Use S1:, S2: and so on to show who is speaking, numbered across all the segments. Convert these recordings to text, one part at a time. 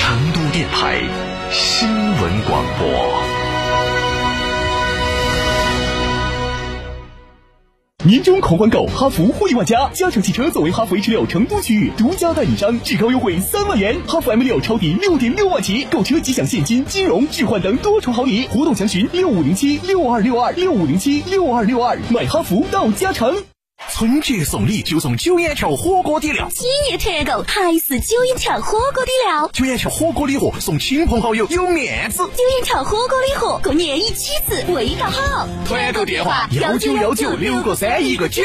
S1: 成都电台新闻广播。
S2: 年终狂欢购，哈弗惠万家，嘉诚汽车作为哈弗 H 六成都区域独家代理商，至高优惠三万元，哈弗 M 六超低六点六万起，购车即享现金、金融置换等多重好礼，活动详询六五零七六二六二六五零七六二六二，买哈弗到嘉诚。
S3: 春节送礼就送九眼桥火锅底料，
S4: 几年团购还是九眼桥火锅底料。
S3: 九眼桥火锅礼盒送亲朋好友有面子。
S4: 九眼桥火锅礼盒过年一起吃，味道好。
S3: 团购电话幺九幺九六个三一个九。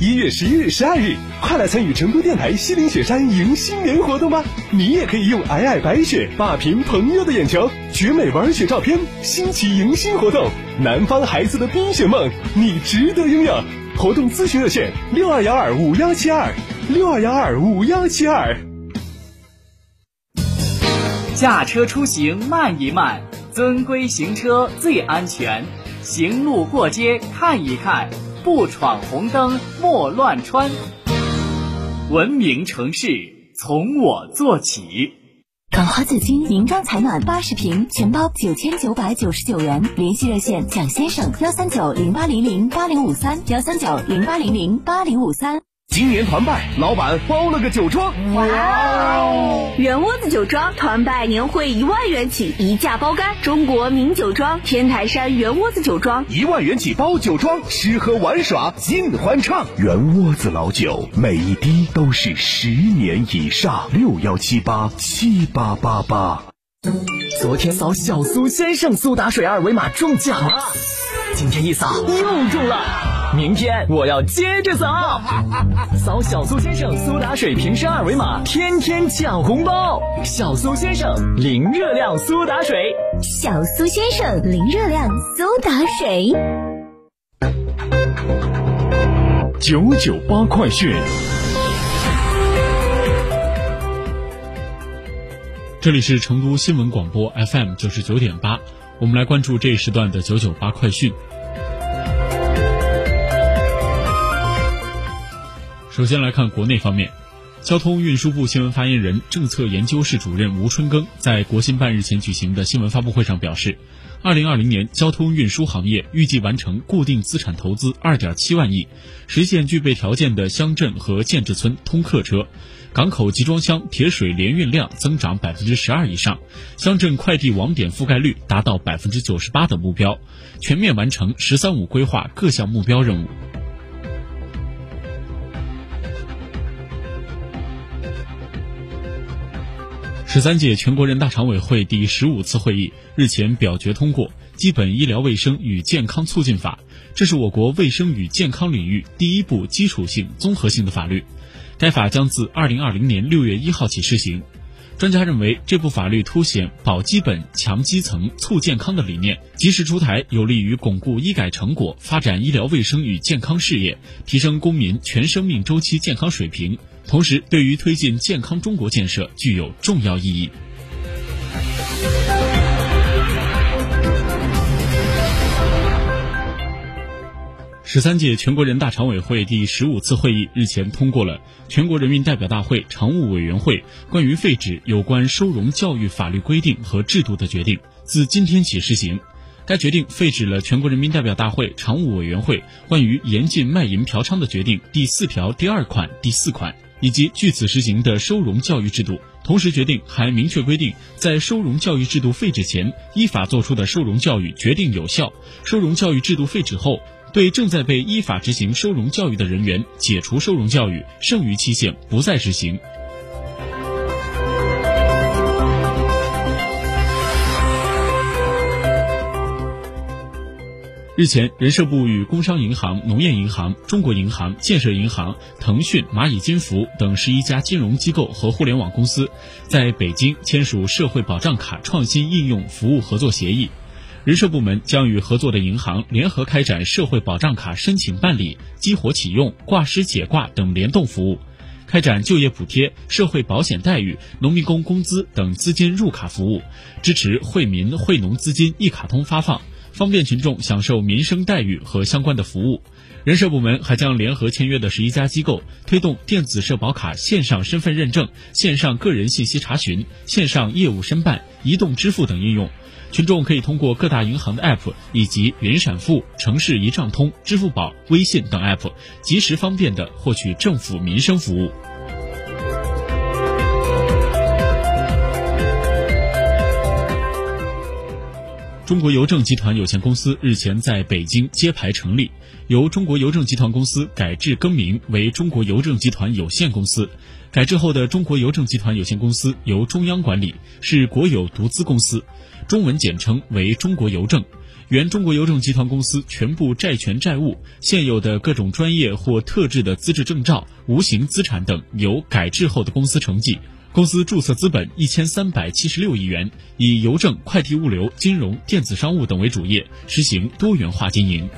S5: 一月十一日、十二日，快来参与成都电台西岭雪山迎新年活动吧！你也可以用皑皑白雪霸屏朋友的眼球，绝美玩雪照片，新奇迎新活动，南方孩子的冰雪梦，你值得拥有！活动咨询热线：六二幺二五幺七二六二幺二五幺七二。
S6: 驾车出行慢一慢，遵规行车最安全。行路过街看一看，不闯红灯莫乱穿。文明城市从我做起。
S7: 港华紫金银装采暖八十平，全包九千九百九十九元。联系热线：蒋先生，幺三九零八零零八零五三，幺三九零八零零八零五三。
S5: 今年团拜，老板包了个酒庄。哇
S8: 哦！圆窝子酒庄团拜年会一万元起，一价包干。中国名酒庄天台山圆窝子酒庄，
S5: 一万元起包酒庄，吃喝玩耍尽欢畅。圆窝子老酒，每一滴都是十年以上。六幺七八七八八八。
S9: 昨天扫小苏先生苏打水二维码中奖了，今天一扫又中了。明天我要接着扫，扫小苏先生苏打水瓶身二维码，天天抢红包。小苏先生零热量苏打水，
S4: 小苏先生零热量苏打水。
S1: 九九八快讯，
S10: 这里是成都新闻广播 FM 九十九点八，我们来关注这一时段的九九八快讯。首先来看国内方面，交通运输部新闻发言人、政策研究室主任吴春耕在国新办日前举行的新闻发布会上表示，二零二零年交通运输行业预计完成固定资产投资二点七万亿，实现具备条件的乡镇和建制村通客车、港口集装箱铁水联运量增长百分之十二以上，乡镇快递网点覆盖率达到百分之九十八的目标，全面完成“十三五”规划各项目标任务。十三届全国人大常委会第十五次会议日前表决通过《基本医疗卫生与健康促进法》，这是我国卫生与健康领域第一部基础性、综合性的法律。该法将自二零二零年六月一号起施行。专家认为，这部法律凸显保基本、强基层、促健康的理念，及时出台，有利于巩固医改成果，发展医疗卫生与健康事业，提升公民全生命周期健康水平。同时，对于推进健康中国建设具有重要意义。十三届全国人大常委会第十五次会议日前通过了全国人民代表大会常务委员会关于废止有关收容教育法律规定和制度的决定，自今天起施行。该决定废止了全国人民代表大会常务委员会关于严禁卖淫嫖娼的决定第四条第二款、第四款。以及据此实行的收容教育制度。同时决定还明确规定，在收容教育制度废止前，依法作出的收容教育决定有效；收容教育制度废止后，对正在被依法执行收容教育的人员解除收容教育，剩余期限不再执行。日前，人社部与工商银行、农业银行、中国银行、建设银行、腾讯、蚂蚁金服等十一家金融机构和互联网公司，在北京签署社会保障卡创新应用服务合作协议。人社部门将与合作的银行联合开展社会保障卡申请办理、激活启用、挂失解挂等联动服务，开展就业补贴、社会保险待遇、农民工工资等资金入卡服务，支持惠民惠农资金一卡通发放。方便群众享受民生待遇和相关的服务。人社部门还将联合签约的十一家机构，推动电子社保卡线上身份认证、线上个人信息查询、线上业务申办、移动支付等应用。群众可以通过各大银行的 App 以及云闪付、城市一账通、支付宝、微信等 App，及时方便地获取政府民生服务。中国邮政集团有限公司日前在北京揭牌成立，由中国邮政集团公司改制更名为中国邮政集团有限公司。改制后的中国邮政集团有限公司由中央管理，是国有独资公司，中文简称为中国邮政。原中国邮政集团公司全部债权债务、现有的各种专业或特质的资质证照、无形资产等，由改制后的公司承继。公司注册资本一千三百七十六亿元，以邮政、快递物流、金融、电子商务等为主业，实行多元化经营。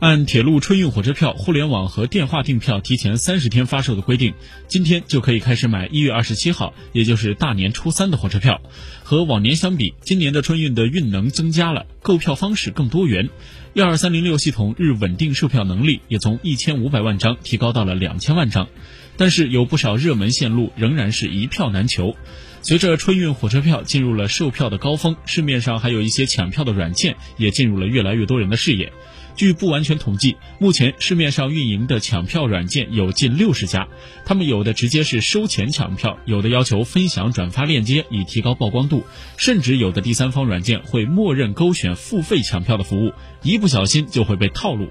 S10: 按铁路春运火车票、互联网和电话订票提前三十天发售的规定，今天就可以开始买一月二十七号，也就是大年初三的火车票。和往年相比，今年的春运的运能增加了，购票方式更多元。幺二三零六系统日稳定售票能力也从一千五百万张提高到了两千万张，但是有不少热门线路仍然是一票难求。随着春运火车票进入了售票的高峰，市面上还有一些抢票的软件也进入了越来越多人的视野。据不完全统计，目前市面上运营的抢票软件有近六十家，他们有的直接是收钱抢票，有的要求分享转发链接以提高曝光度，甚至有的第三方软件会默认勾选付费抢票的服务，一不小心就会被套路。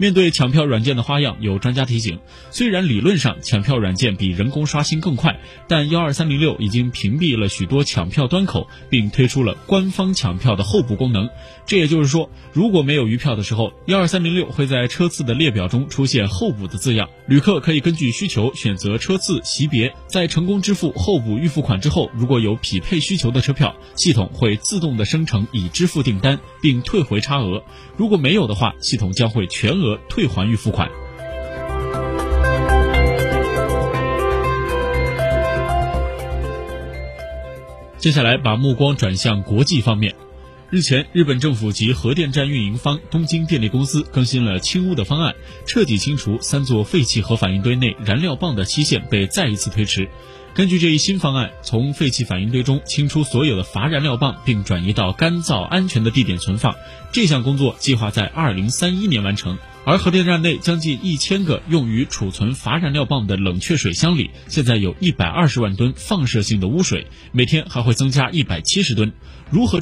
S10: 面对抢票软件的花样，有专家提醒：虽然理论上抢票软件比人工刷新更快，但幺二三零六已经屏蔽了许多抢票端口，并推出了官方抢票的候补功能。这也就是说，如果没有余票的时候，幺二三零六会在车次的列表中出现候补的字样，旅客可以根据需求选择车次级别，在成功支付候补预付款之后，如果有匹配需求的车票，系统会自动的生成已支付订单，并退回差额；如果没有的话，系统将会全额和。退还预付款。接下来，把目光转向国际方面。日前，日本政府及核电站运营方东京电力公司更新了清污的方案，彻底清除三座废弃核反应堆内燃料棒的期限被再一次推迟。根据这一新方案，从废弃反应堆中清出所有的乏燃料棒，并转移到干燥安全的地点存放。这项工作计划在二零三一年完成。而核电站内将近一千个用于储存乏燃料棒的冷却水箱里，现在有一百二十万吨放射性的污水，每天还会增加一百七十吨。如何？